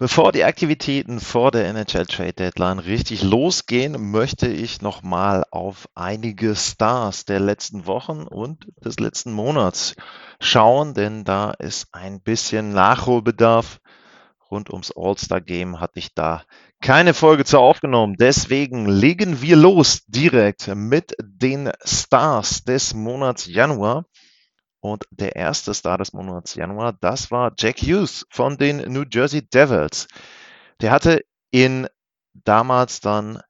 Bevor die Aktivitäten vor der NHL Trade Deadline richtig losgehen, möchte ich nochmal auf einige Stars der letzten Wochen und des letzten Monats schauen, denn da ist ein bisschen Nachholbedarf. Rund ums All-Star Game hatte ich da keine Folge zu aufgenommen. Deswegen legen wir los direkt mit den Stars des Monats Januar. Und der erste Star des Monats Januar, das war Jack Hughes von den New Jersey Devils. Der hatte in damals dann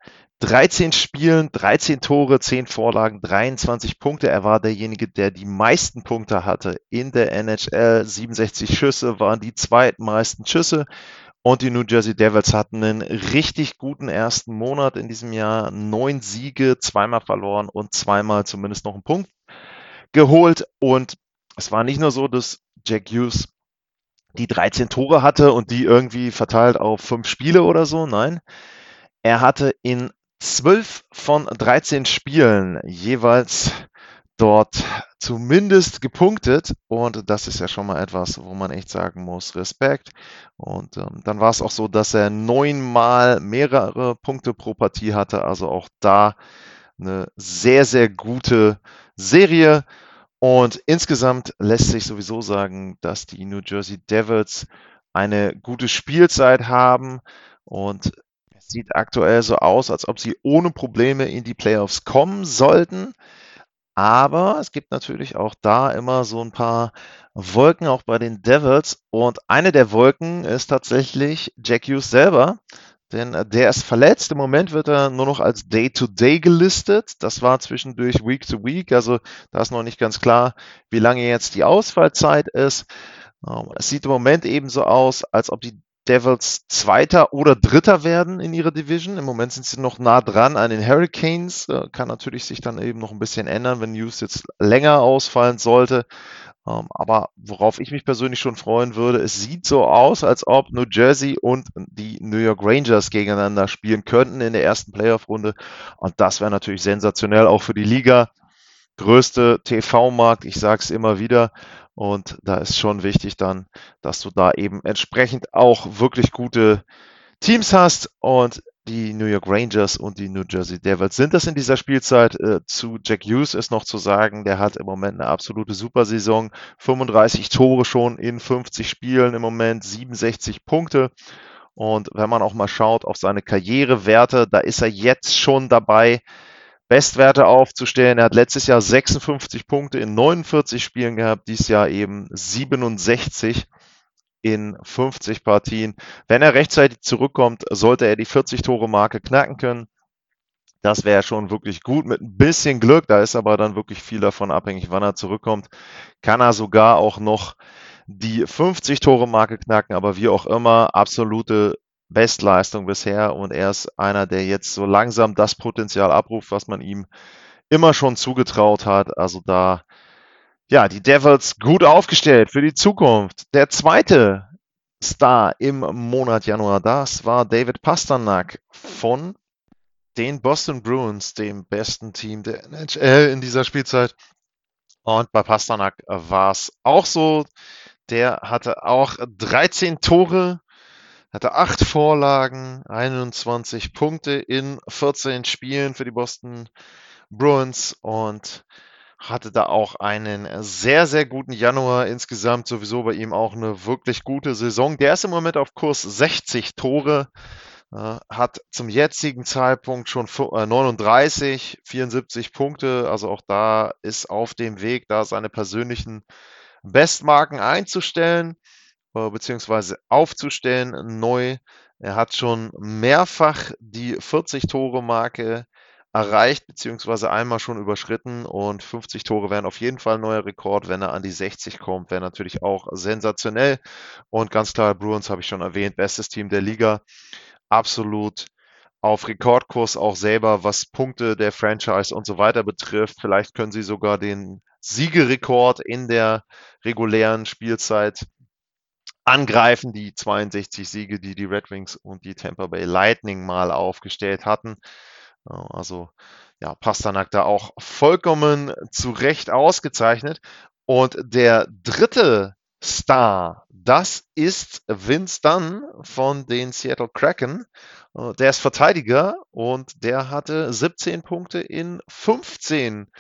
13 Spielen, 13 Tore, 10 Vorlagen, 23 Punkte. Er war derjenige, der die meisten Punkte hatte in der NHL. 67 Schüsse waren die zweitmeisten Schüsse. Und die New Jersey Devils hatten einen richtig guten ersten Monat in diesem Jahr. Neun Siege, zweimal verloren und zweimal zumindest noch einen Punkt geholt und es war nicht nur so, dass Jack Hughes die 13 Tore hatte und die irgendwie verteilt auf fünf Spiele oder so. Nein, er hatte in 12 von 13 Spielen jeweils dort zumindest gepunktet und das ist ja schon mal etwas, wo man echt sagen muss, Respekt. Und ähm, dann war es auch so, dass er neunmal mehrere Punkte pro Partie hatte, also auch da eine sehr, sehr gute Serie. Und insgesamt lässt sich sowieso sagen, dass die New Jersey Devils eine gute Spielzeit haben und es sieht aktuell so aus, als ob sie ohne Probleme in die Playoffs kommen sollten. Aber es gibt natürlich auch da immer so ein paar Wolken auch bei den Devils. Und eine der Wolken ist tatsächlich Jack Hughes selber. Denn äh, der ist verletzt. Im Moment wird er nur noch als Day-to-Day -Day gelistet. Das war zwischendurch Week-to-Week. -Week. Also da ist noch nicht ganz klar, wie lange jetzt die Ausfallzeit ist. Ähm, es sieht im Moment eben so aus, als ob die Devils Zweiter oder Dritter werden in ihrer Division. Im Moment sind sie noch nah dran an den Hurricanes. Äh, kann natürlich sich dann eben noch ein bisschen ändern, wenn News jetzt länger ausfallen sollte. Ähm, aber worauf ich mich persönlich schon freuen würde, es sieht so aus, als ob New Jersey und die New York Rangers gegeneinander spielen könnten in der ersten Playoff-Runde. Und das wäre natürlich sensationell, auch für die Liga. Größte TV-Markt, ich sage es immer wieder. Und da ist schon wichtig dann, dass du da eben entsprechend auch wirklich gute Teams hast. Und die New York Rangers und die New Jersey Devils sind das in dieser Spielzeit. Äh, zu Jack Hughes ist noch zu sagen, der hat im Moment eine absolute Supersaison. 35 Tore schon in 50 Spielen im Moment, 67 Punkte. Und wenn man auch mal schaut auf seine Karrierewerte, da ist er jetzt schon dabei, Bestwerte aufzustellen. Er hat letztes Jahr 56 Punkte in 49 Spielen gehabt, dieses Jahr eben 67 in 50 Partien. Wenn er rechtzeitig zurückkommt, sollte er die 40-Tore-Marke knacken können. Das wäre schon wirklich gut mit ein bisschen Glück. Da ist aber dann wirklich viel davon abhängig, wann er zurückkommt. Kann er sogar auch noch die 50-Tore-Marke knacken, aber wie auch immer, absolute Bestleistung bisher und er ist einer, der jetzt so langsam das Potenzial abruft, was man ihm immer schon zugetraut hat. Also da ja, die Devils gut aufgestellt für die Zukunft. Der zweite Star im Monat Januar, das war David Pasternak von den Boston Bruins, dem besten Team der NHL in dieser Spielzeit. Und bei Pasternak war es auch so. Der hatte auch 13 Tore, hatte 8 Vorlagen, 21 Punkte in 14 Spielen für die Boston Bruins und hatte da auch einen sehr, sehr guten Januar. Insgesamt sowieso bei ihm auch eine wirklich gute Saison. Der ist im Moment auf Kurs 60 Tore, äh, hat zum jetzigen Zeitpunkt schon 39, 74 äh, Punkte. Also auch da ist auf dem Weg, da seine persönlichen Bestmarken einzustellen, beziehungsweise aufzustellen neu. Er hat schon mehrfach die 40-Tore-Marke erreicht, beziehungsweise einmal schon überschritten und 50 Tore wären auf jeden Fall ein neuer Rekord. Wenn er an die 60 kommt, wäre natürlich auch sensationell. Und ganz klar, Bruins habe ich schon erwähnt, bestes Team der Liga. absolut auf Rekordkurs auch selber, was Punkte der Franchise und so weiter betrifft. Vielleicht können sie sogar den Siegerekord in der regulären Spielzeit angreifen, die 62 Siege, die die Red Wings und die Tampa Bay Lightning mal aufgestellt hatten. Also ja, Pasternak da auch vollkommen zu Recht ausgezeichnet. Und der dritte Star, das ist Vince Dunn von den Seattle Kraken. Äh, der ist Verteidiger und der hatte 17 Punkte in 15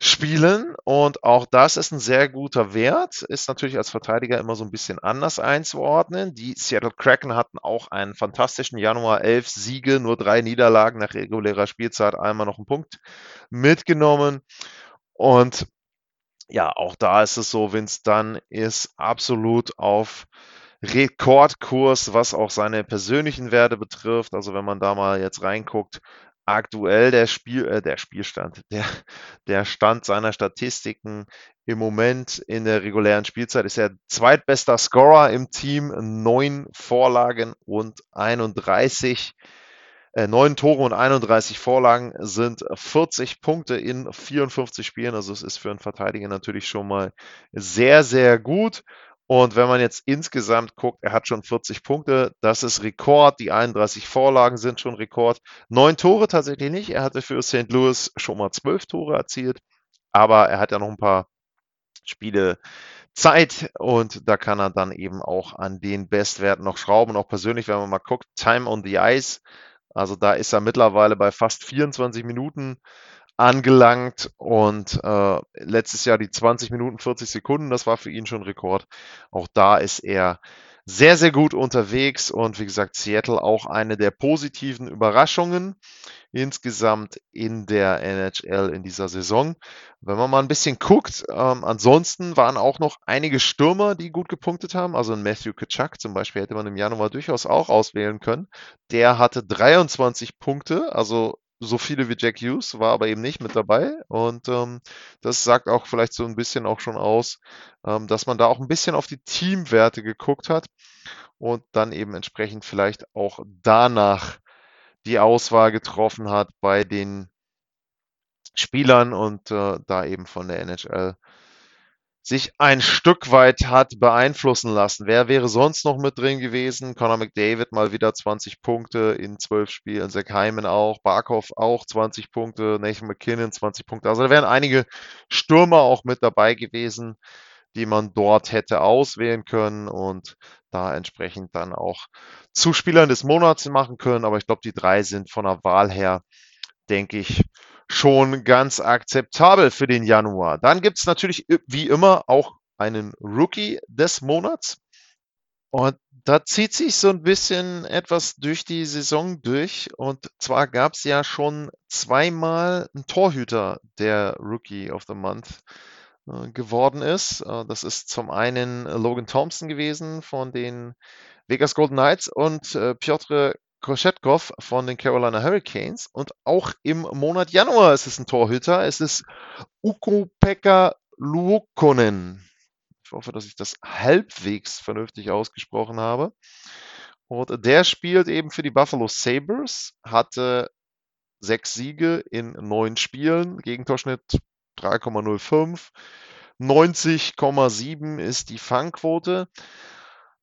Spielen und auch das ist ein sehr guter Wert. Ist natürlich als Verteidiger immer so ein bisschen anders einzuordnen. Die Seattle Kraken hatten auch einen fantastischen Januar, elf Siege, nur drei Niederlagen nach regulärer Spielzeit, einmal noch einen Punkt mitgenommen und ja, auch da ist es so, Vince Dunn ist absolut auf Rekordkurs, was auch seine persönlichen Werte betrifft. Also wenn man da mal jetzt reinguckt, aktuell der Spiel, äh, der Spielstand, der, der Stand seiner Statistiken im Moment in der regulären Spielzeit ist er zweitbester Scorer im Team, neun Vorlagen und 31 äh, neun Tore und 31 Vorlagen sind 40 Punkte in 54 Spielen. Also es ist für einen Verteidiger natürlich schon mal sehr, sehr gut. Und wenn man jetzt insgesamt guckt, er hat schon 40 Punkte, das ist Rekord. Die 31 Vorlagen sind schon Rekord. Neun Tore tatsächlich nicht. Er hatte für St. Louis schon mal zwölf Tore erzielt, aber er hat ja noch ein paar Spiele Zeit und da kann er dann eben auch an den Bestwerten noch schrauben. Und auch persönlich, wenn man mal guckt, Time on the Ice, also da ist er mittlerweile bei fast 24 Minuten angelangt und äh, letztes Jahr die 20 Minuten 40 Sekunden, das war für ihn schon Rekord. Auch da ist er sehr, sehr gut unterwegs und wie gesagt, Seattle auch eine der positiven Überraschungen insgesamt in der NHL in dieser Saison. Wenn man mal ein bisschen guckt, ähm, ansonsten waren auch noch einige Stürmer, die gut gepunktet haben. Also ein Matthew Kachuk zum Beispiel hätte man im Januar durchaus auch auswählen können. Der hatte 23 Punkte, also so viele wie Jack Hughes, war aber eben nicht mit dabei. Und ähm, das sagt auch vielleicht so ein bisschen auch schon aus, ähm, dass man da auch ein bisschen auf die Teamwerte geguckt hat und dann eben entsprechend vielleicht auch danach die Auswahl getroffen hat bei den Spielern und äh, da eben von der NHL sich ein Stück weit hat beeinflussen lassen. Wer wäre sonst noch mit drin gewesen? Conor McDavid mal wieder 20 Punkte in 12 Spielen, Zach Hyman auch, Barkov auch 20 Punkte, Nathan McKinnon 20 Punkte. Also da wären einige Stürmer auch mit dabei gewesen, die man dort hätte auswählen können und da entsprechend dann auch zu Spielern des Monats machen können. Aber ich glaube, die drei sind von der Wahl her, denke ich, schon ganz akzeptabel für den Januar. Dann gibt es natürlich wie immer auch einen Rookie des Monats. Und da zieht sich so ein bisschen etwas durch die Saison durch. Und zwar gab es ja schon zweimal einen Torhüter, der Rookie of the Month äh, geworden ist. Äh, das ist zum einen Logan Thompson gewesen von den Vegas Golden Knights und äh, Piotr Koschetkov von den Carolina Hurricanes. Und auch im Monat Januar ist es ein Torhüter. Es ist Ukko-Pekka Luukkonen. Ich hoffe, dass ich das halbwegs vernünftig ausgesprochen habe. Und der spielt eben für die Buffalo Sabres, hatte sechs Siege in neun Spielen, Gegentorschnitt 3,05. 90,7 ist die Fangquote.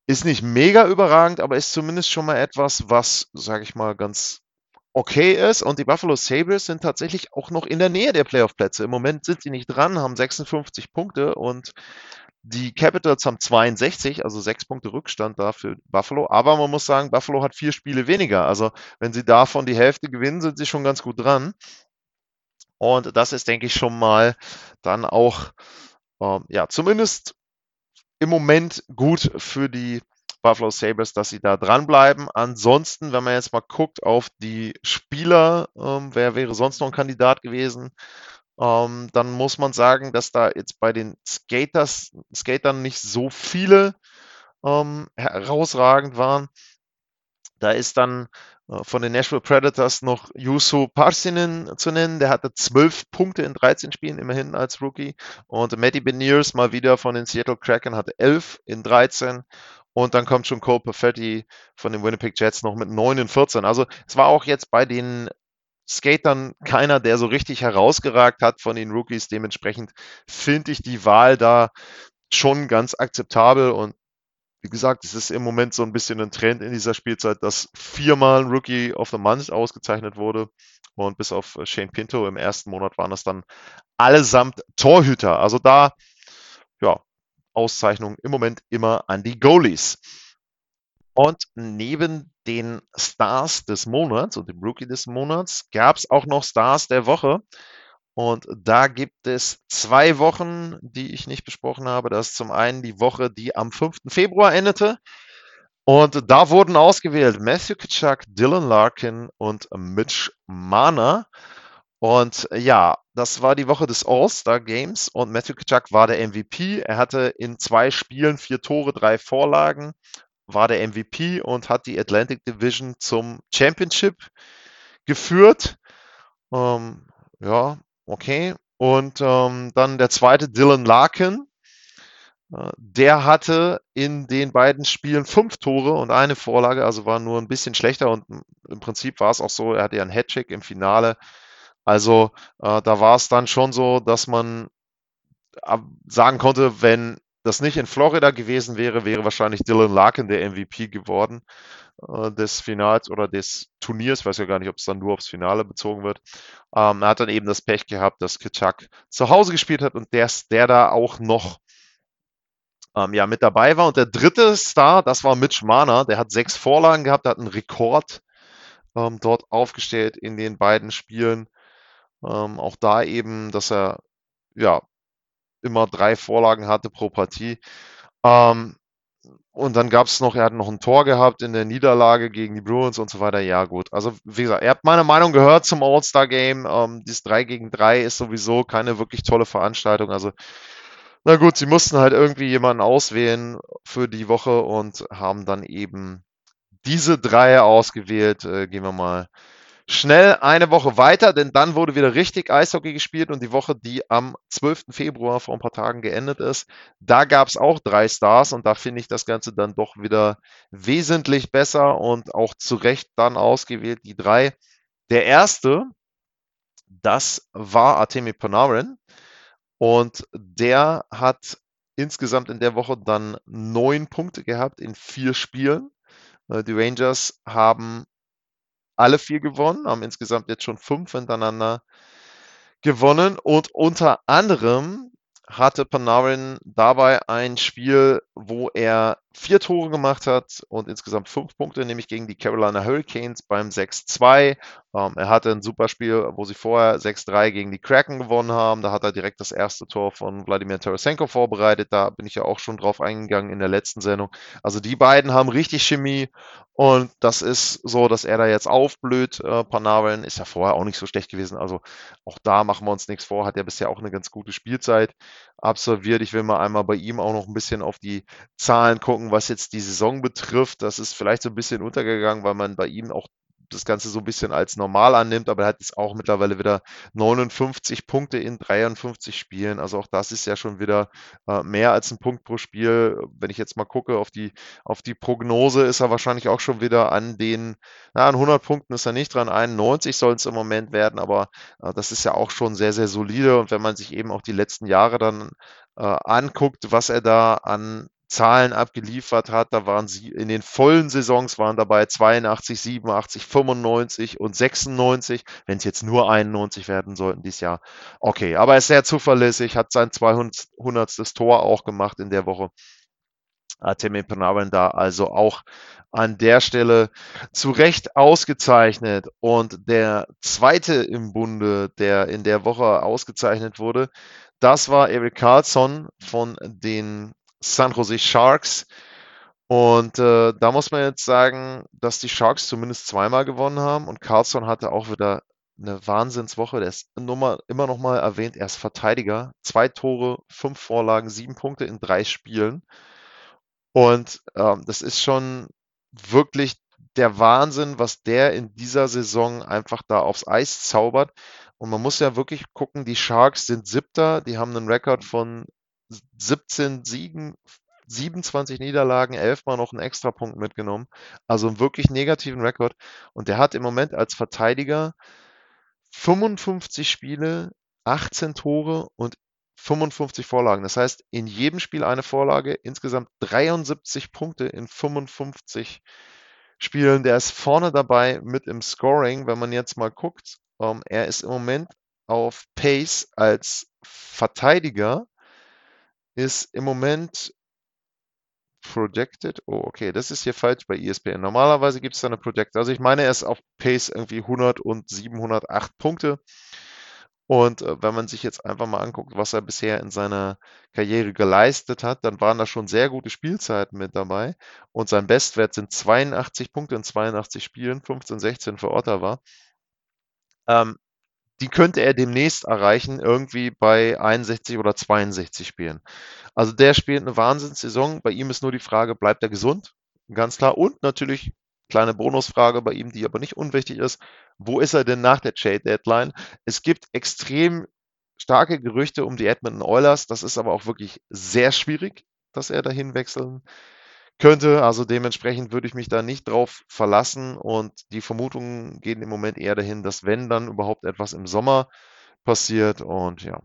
Ist nicht mega überragend, aber ist zumindest schon mal etwas, was, sage ich mal, ganz okay ist. Und die Buffalo Sabres sind tatsächlich auch noch in der Nähe der Playoff-Plätze. Im Moment sind sie nicht dran, haben 56 Punkte und die Capitals haben 62, also sechs Punkte Rückstand da für Buffalo. Aber man muss sagen, Buffalo hat vier Spiele weniger. Also wenn sie davon die Hälfte gewinnen, sind sie schon ganz gut dran. Und das ist, denke ich, schon mal dann auch, ähm, ja, zumindest im Moment gut für die Buffalo Sabres, dass sie da dranbleiben. Ansonsten, wenn man jetzt mal guckt auf die Spieler, ähm, wer wäre sonst noch ein Kandidat gewesen, ähm, dann muss man sagen, dass da jetzt bei den Skaters, Skatern nicht so viele ähm, herausragend waren. Da ist dann von den Nashville Predators noch Juso Parsinen zu nennen. Der hatte zwölf Punkte in 13 Spielen immerhin als Rookie. Und Matty Beniers mal wieder von den Seattle Kraken hatte elf in 13. Und dann kommt schon Cole Perfetti von den Winnipeg Jets noch mit 9 und 14. Also es war auch jetzt bei den Skatern keiner, der so richtig herausgeragt hat von den Rookies. Dementsprechend finde ich die Wahl da schon ganz akzeptabel und wie gesagt, es ist im Moment so ein bisschen ein Trend in dieser Spielzeit, dass viermal ein Rookie of the Month ausgezeichnet wurde. Und bis auf Shane Pinto im ersten Monat waren das dann allesamt Torhüter. Also da, ja, Auszeichnung im Moment immer an die Goalies. Und neben den Stars des Monats und dem Rookie des Monats gab es auch noch Stars der Woche. Und da gibt es zwei Wochen, die ich nicht besprochen habe. Das ist zum einen die Woche, die am 5. Februar endete. Und da wurden ausgewählt Matthew Kitschak, Dylan Larkin und Mitch Mana. Und ja, das war die Woche des All-Star Games und Matthew Kitschak war der MVP. Er hatte in zwei Spielen vier Tore, drei Vorlagen, war der MVP und hat die Atlantic Division zum Championship geführt. Ähm, ja, okay. Und ähm, dann der zweite, Dylan Larkin. Äh, der hatte in den beiden Spielen fünf Tore und eine Vorlage, also war nur ein bisschen schlechter und im Prinzip war es auch so, er hatte ja einen Hattrick im Finale also äh, da war es dann schon so, dass man äh, sagen konnte, wenn das nicht in Florida gewesen wäre, wäre wahrscheinlich Dylan Larkin der MVP geworden äh, des Finals oder des Turniers. Ich weiß ja gar nicht, ob es dann nur aufs Finale bezogen wird. Ähm, er hat dann eben das Pech gehabt, dass Kitschak zu Hause gespielt hat und der, der da auch noch ähm, ja, mit dabei war. Und der dritte Star, das war Mitch Mana, der hat sechs Vorlagen gehabt, der hat einen Rekord ähm, dort aufgestellt in den beiden Spielen. Ähm, auch da eben, dass er ja immer drei Vorlagen hatte pro Partie. Ähm, und dann gab es noch, er hat noch ein Tor gehabt in der Niederlage gegen die Bruins und so weiter. Ja, gut. Also, wie gesagt, ihr habt meine Meinung gehört zum All-Star-Game. Ähm, dieses 3 gegen 3 ist sowieso keine wirklich tolle Veranstaltung. Also, na gut, sie mussten halt irgendwie jemanden auswählen für die Woche und haben dann eben diese drei ausgewählt. Äh, gehen wir mal schnell eine Woche weiter, denn dann wurde wieder richtig Eishockey gespielt und die Woche, die am 12. Februar vor ein paar Tagen geendet ist, da gab es auch drei Stars und da finde ich das Ganze dann doch wieder wesentlich besser und auch zu Recht dann ausgewählt, die drei. Der erste, das war Artemi Panarin und der hat insgesamt in der Woche dann neun Punkte gehabt in vier Spielen. Äh, die Rangers haben alle vier gewonnen, haben insgesamt jetzt schon fünf hintereinander gewonnen. Und unter anderem hatte Panarin dabei ein Spiel, wo er vier Tore gemacht hat und insgesamt fünf Punkte, nämlich gegen die Carolina Hurricanes beim 6-2. Ähm, er hatte ein super Spiel, wo sie vorher 6-3 gegen die Kraken gewonnen haben. Da hat er direkt das erste Tor von Wladimir Tarasenko vorbereitet. Da bin ich ja auch schon drauf eingegangen in der letzten Sendung. Also die beiden haben richtig Chemie und das ist so, dass er da jetzt aufblüht. Äh, Panarin ist ja vorher auch nicht so schlecht gewesen. Also auch da machen wir uns nichts vor. Hat ja bisher auch eine ganz gute Spielzeit absolviert. Ich will mal einmal bei ihm auch noch ein bisschen auf die Zahlen gucken, was jetzt die Saison betrifft. Das ist vielleicht so ein bisschen untergegangen, weil man bei ihm auch das Ganze so ein bisschen als normal annimmt, aber er hat jetzt auch mittlerweile wieder 59 Punkte in 53 Spielen. Also auch das ist ja schon wieder äh, mehr als ein Punkt pro Spiel. Wenn ich jetzt mal gucke auf die, auf die Prognose, ist er wahrscheinlich auch schon wieder an den, na, an 100 Punkten ist er nicht dran, 91 soll es im Moment werden, aber äh, das ist ja auch schon sehr, sehr solide. Und wenn man sich eben auch die letzten Jahre dann äh, anguckt, was er da an Zahlen abgeliefert hat. Da waren sie in den vollen Saisons waren dabei 82, 87, 95 und 96. Wenn es jetzt nur 91 werden sollten dieses Jahr. Okay, aber er ist sehr zuverlässig, hat sein 200. Tor auch gemacht in der Woche. Artemi Panarin da also auch an der Stelle zu Recht ausgezeichnet. Und der zweite im Bunde, der in der Woche ausgezeichnet wurde, das war Eric Carlson von den San Jose Sharks. Und äh, da muss man jetzt sagen, dass die Sharks zumindest zweimal gewonnen haben und Carlson hatte auch wieder eine Wahnsinnswoche. Der ist immer, immer noch mal erwähnt, er ist Verteidiger. Zwei Tore, fünf Vorlagen, sieben Punkte in drei Spielen. Und ähm, das ist schon wirklich der Wahnsinn, was der in dieser Saison einfach da aufs Eis zaubert. Und man muss ja wirklich gucken, die Sharks sind siebter, die haben einen Rekord von 17 Siegen, 27 Niederlagen, elfmal noch einen Extrapunkt mitgenommen. Also einen wirklich negativen Rekord. Und der hat im Moment als Verteidiger 55 Spiele, 18 Tore und 55 Vorlagen. Das heißt, in jedem Spiel eine Vorlage, insgesamt 73 Punkte in 55 Spielen. Der ist vorne dabei mit im Scoring. Wenn man jetzt mal guckt, ähm, er ist im Moment auf Pace als Verteidiger, ist im Moment projected. Oh, okay, das ist hier falsch bei ESPN. Normalerweise gibt es da eine Projected. Also ich meine, er ist auf Pace irgendwie 100 und 708 Punkte. Und äh, wenn man sich jetzt einfach mal anguckt, was er bisher in seiner Karriere geleistet hat, dann waren da schon sehr gute Spielzeiten mit dabei. Und sein Bestwert sind 82 Punkte in 82 Spielen, 15, 16 für Ottawa. Ähm, die könnte er demnächst erreichen, irgendwie bei 61 oder 62 Spielen. Also der spielt eine Wahnsinnssaison. Bei ihm ist nur die Frage, bleibt er gesund? Ganz klar. Und natürlich kleine Bonusfrage bei ihm, die aber nicht unwichtig ist. Wo ist er denn nach der Trade Deadline? Es gibt extrem starke Gerüchte um die Edmonton Oilers. Das ist aber auch wirklich sehr schwierig, dass er dahin wechseln könnte. Also dementsprechend würde ich mich da nicht drauf verlassen und die Vermutungen gehen im Moment eher dahin, dass wenn dann überhaupt etwas im Sommer passiert und ja,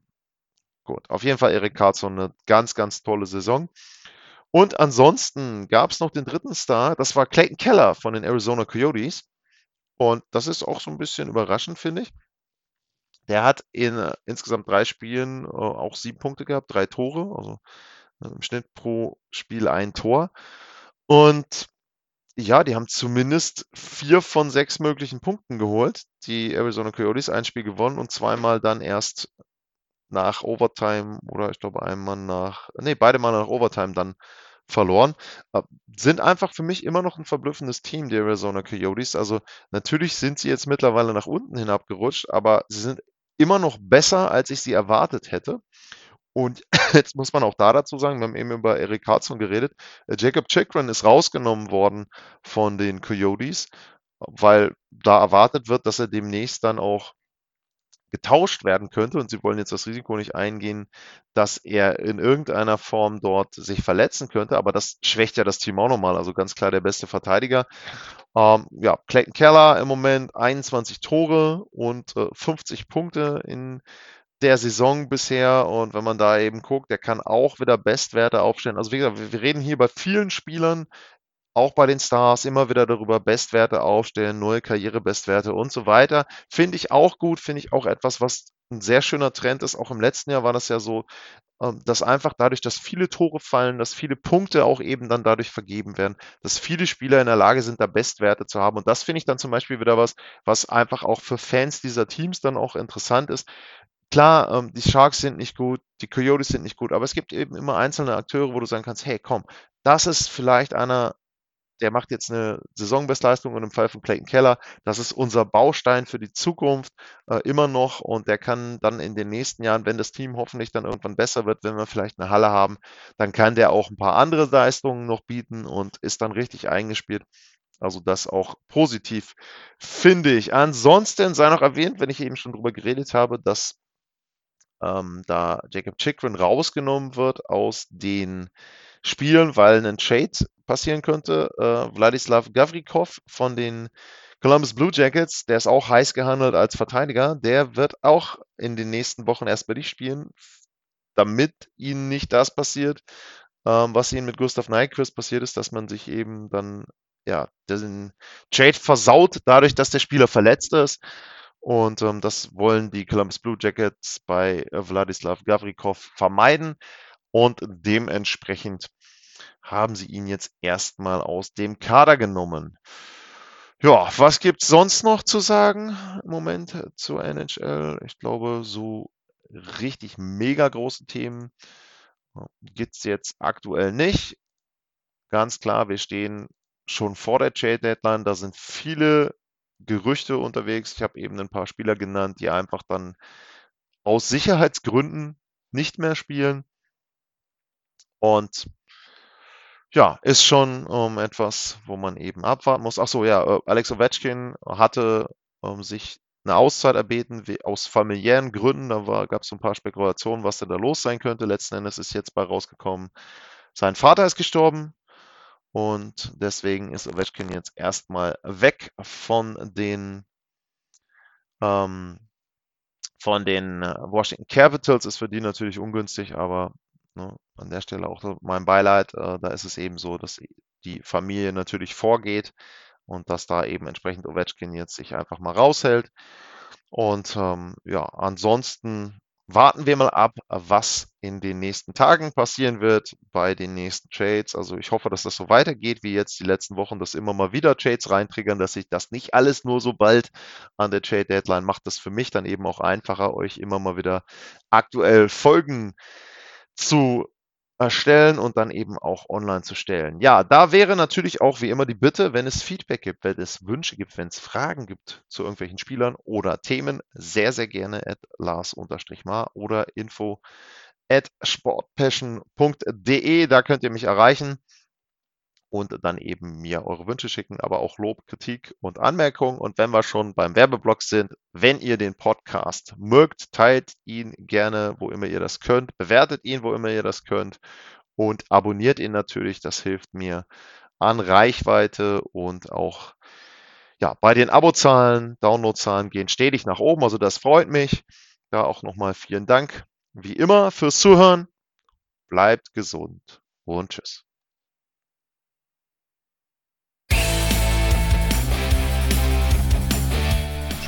gut. Auf jeden Fall Erik Karlsson eine ganz, ganz tolle Saison. Und ansonsten gab es noch den dritten Star, das war Clayton Keller von den Arizona Coyotes. Und das ist auch so ein bisschen überraschend, finde ich. Der hat in äh, insgesamt drei Spielen äh, auch sieben Punkte gehabt, drei Tore, also äh, im Schnitt pro Spiel ein Tor. Und ja, die haben zumindest vier von sechs möglichen Punkten geholt. Die Arizona Coyotes ein Spiel gewonnen und zweimal dann erst nach Overtime oder ich glaube einmal nach, nee, beide Mal nach Overtime dann verloren. Äh, sind einfach für mich immer noch ein verblüffendes Team, die Arizona Coyotes. Also natürlich sind sie jetzt mittlerweile nach unten hinabgerutscht, aber sie sind immer noch besser, als ich sie erwartet hätte. Und jetzt muss man auch da dazu sagen, wir haben eben über Eric Carlson geredet, äh, Jacob Chikrin ist rausgenommen worden von den Coyotes, weil da erwartet wird, dass er demnächst dann auch getauscht werden könnte. Und sie wollen jetzt das Risiko nicht eingehen, dass er in irgendeiner Form dort sich verletzen könnte, aber das schwächt ja das Team auch nochmal, also ganz klar der beste Verteidiger. Ähm, ja, Clayton Keller im Moment 21 Tore und äh, 50 Punkte in der Saison bisher und wenn man da eben guckt, der kann auch wieder Bestwerte aufstellen. Also wie gesagt, wir reden hier bei vielen Spielern auch bei den Stars immer wieder darüber Bestwerte aufstellen, neue Karrierebestwerte und so weiter. Finde ich auch gut, finde ich auch etwas, was ein sehr schöner Trend ist. Auch im letzten Jahr war das ja so, ähm, dass einfach dadurch, dass viele Tore fallen, dass viele Punkte auch eben dann dadurch vergeben werden, dass viele Spieler in der Lage sind, da Bestwerte zu haben. Und das finde ich dann zum Beispiel wieder was, was einfach auch für Fans dieser Teams dann auch interessant ist. Klar, ähm, die Sharks sind nicht gut, die Coyotes sind nicht gut, aber es gibt eben immer einzelne Akteure, wo du sagen kannst, hey, komm, das ist vielleicht einer der macht jetzt eine Saisonbestleistung und im Fall von Clayton Keller, das ist unser Baustein für die Zukunft äh, immer noch und der kann dann in den nächsten Jahren, wenn das Team hoffentlich dann irgendwann besser wird, wenn wir vielleicht eine Halle haben, dann kann der auch ein paar andere Leistungen noch bieten und ist dann richtig eingespielt. Also das auch positiv, finde ich. Ansonsten sei noch erwähnt, wenn ich eben schon drüber geredet habe, dass ähm, da Jacob Chikrin rausgenommen wird aus den Spielen, weil ein Trade passieren könnte. Äh, Wladislav Gavrikov von den Columbus Blue Jackets, der ist auch heiß gehandelt als Verteidiger, der wird auch in den nächsten Wochen erst bei dich spielen, damit ihnen nicht das passiert, ähm, was ihnen mit Gustav Nyquist passiert ist, dass man sich eben dann ja den Trade versaut, dadurch, dass der Spieler verletzt ist. Und ähm, das wollen die Columbus Blue Jackets bei Wladislav Gavrikov vermeiden. Und dementsprechend haben sie ihn jetzt erstmal aus dem Kader genommen. Ja, was gibt es sonst noch zu sagen im Moment zur NHL? Ich glaube, so richtig mega große Themen gibt es jetzt aktuell nicht. Ganz klar, wir stehen schon vor der Trade Deadline. Da sind viele Gerüchte unterwegs. Ich habe eben ein paar Spieler genannt, die einfach dann aus Sicherheitsgründen nicht mehr spielen. Und ja, ist schon ähm, etwas, wo man eben abwarten muss. Ach so, ja, äh, Alex Ovechkin hatte ähm, sich eine Auszeit erbeten aus familiären Gründen. Da gab es so ein paar Spekulationen, was denn da los sein könnte. Letzten Endes ist jetzt bei rausgekommen, sein Vater ist gestorben und deswegen ist Ovechkin jetzt erstmal weg von den ähm, von den äh, Washington Capitals. Ist für die natürlich ungünstig, aber ne, an der Stelle auch mein Beileid. Äh, da ist es eben so, dass die Familie natürlich vorgeht und dass da eben entsprechend Ovechkin jetzt sich einfach mal raushält. Und ähm, ja, ansonsten warten wir mal ab, was in den nächsten Tagen passieren wird bei den nächsten Trades. Also ich hoffe, dass das so weitergeht wie jetzt die letzten Wochen, dass immer mal wieder Trades reintriggern, dass sich das nicht alles nur so bald an der Trade Deadline macht. Das für mich dann eben auch einfacher, euch immer mal wieder aktuell Folgen zu erstellen und dann eben auch online zu stellen. Ja, da wäre natürlich auch wie immer die Bitte, wenn es Feedback gibt, wenn es Wünsche gibt, wenn es Fragen gibt zu irgendwelchen Spielern oder Themen, sehr, sehr gerne at Lars-Mar oder info at sportpassion.de. Da könnt ihr mich erreichen und dann eben mir eure Wünsche schicken, aber auch Lob, Kritik und Anmerkungen. Und wenn wir schon beim Werbeblock sind, wenn ihr den Podcast mögt, teilt ihn gerne, wo immer ihr das könnt, bewertet ihn, wo immer ihr das könnt und abonniert ihn natürlich. Das hilft mir an Reichweite und auch ja, bei den Abozahlen, Downloadzahlen gehen stetig nach oben, also das freut mich. Da auch nochmal vielen Dank, wie immer, fürs Zuhören. Bleibt gesund und tschüss.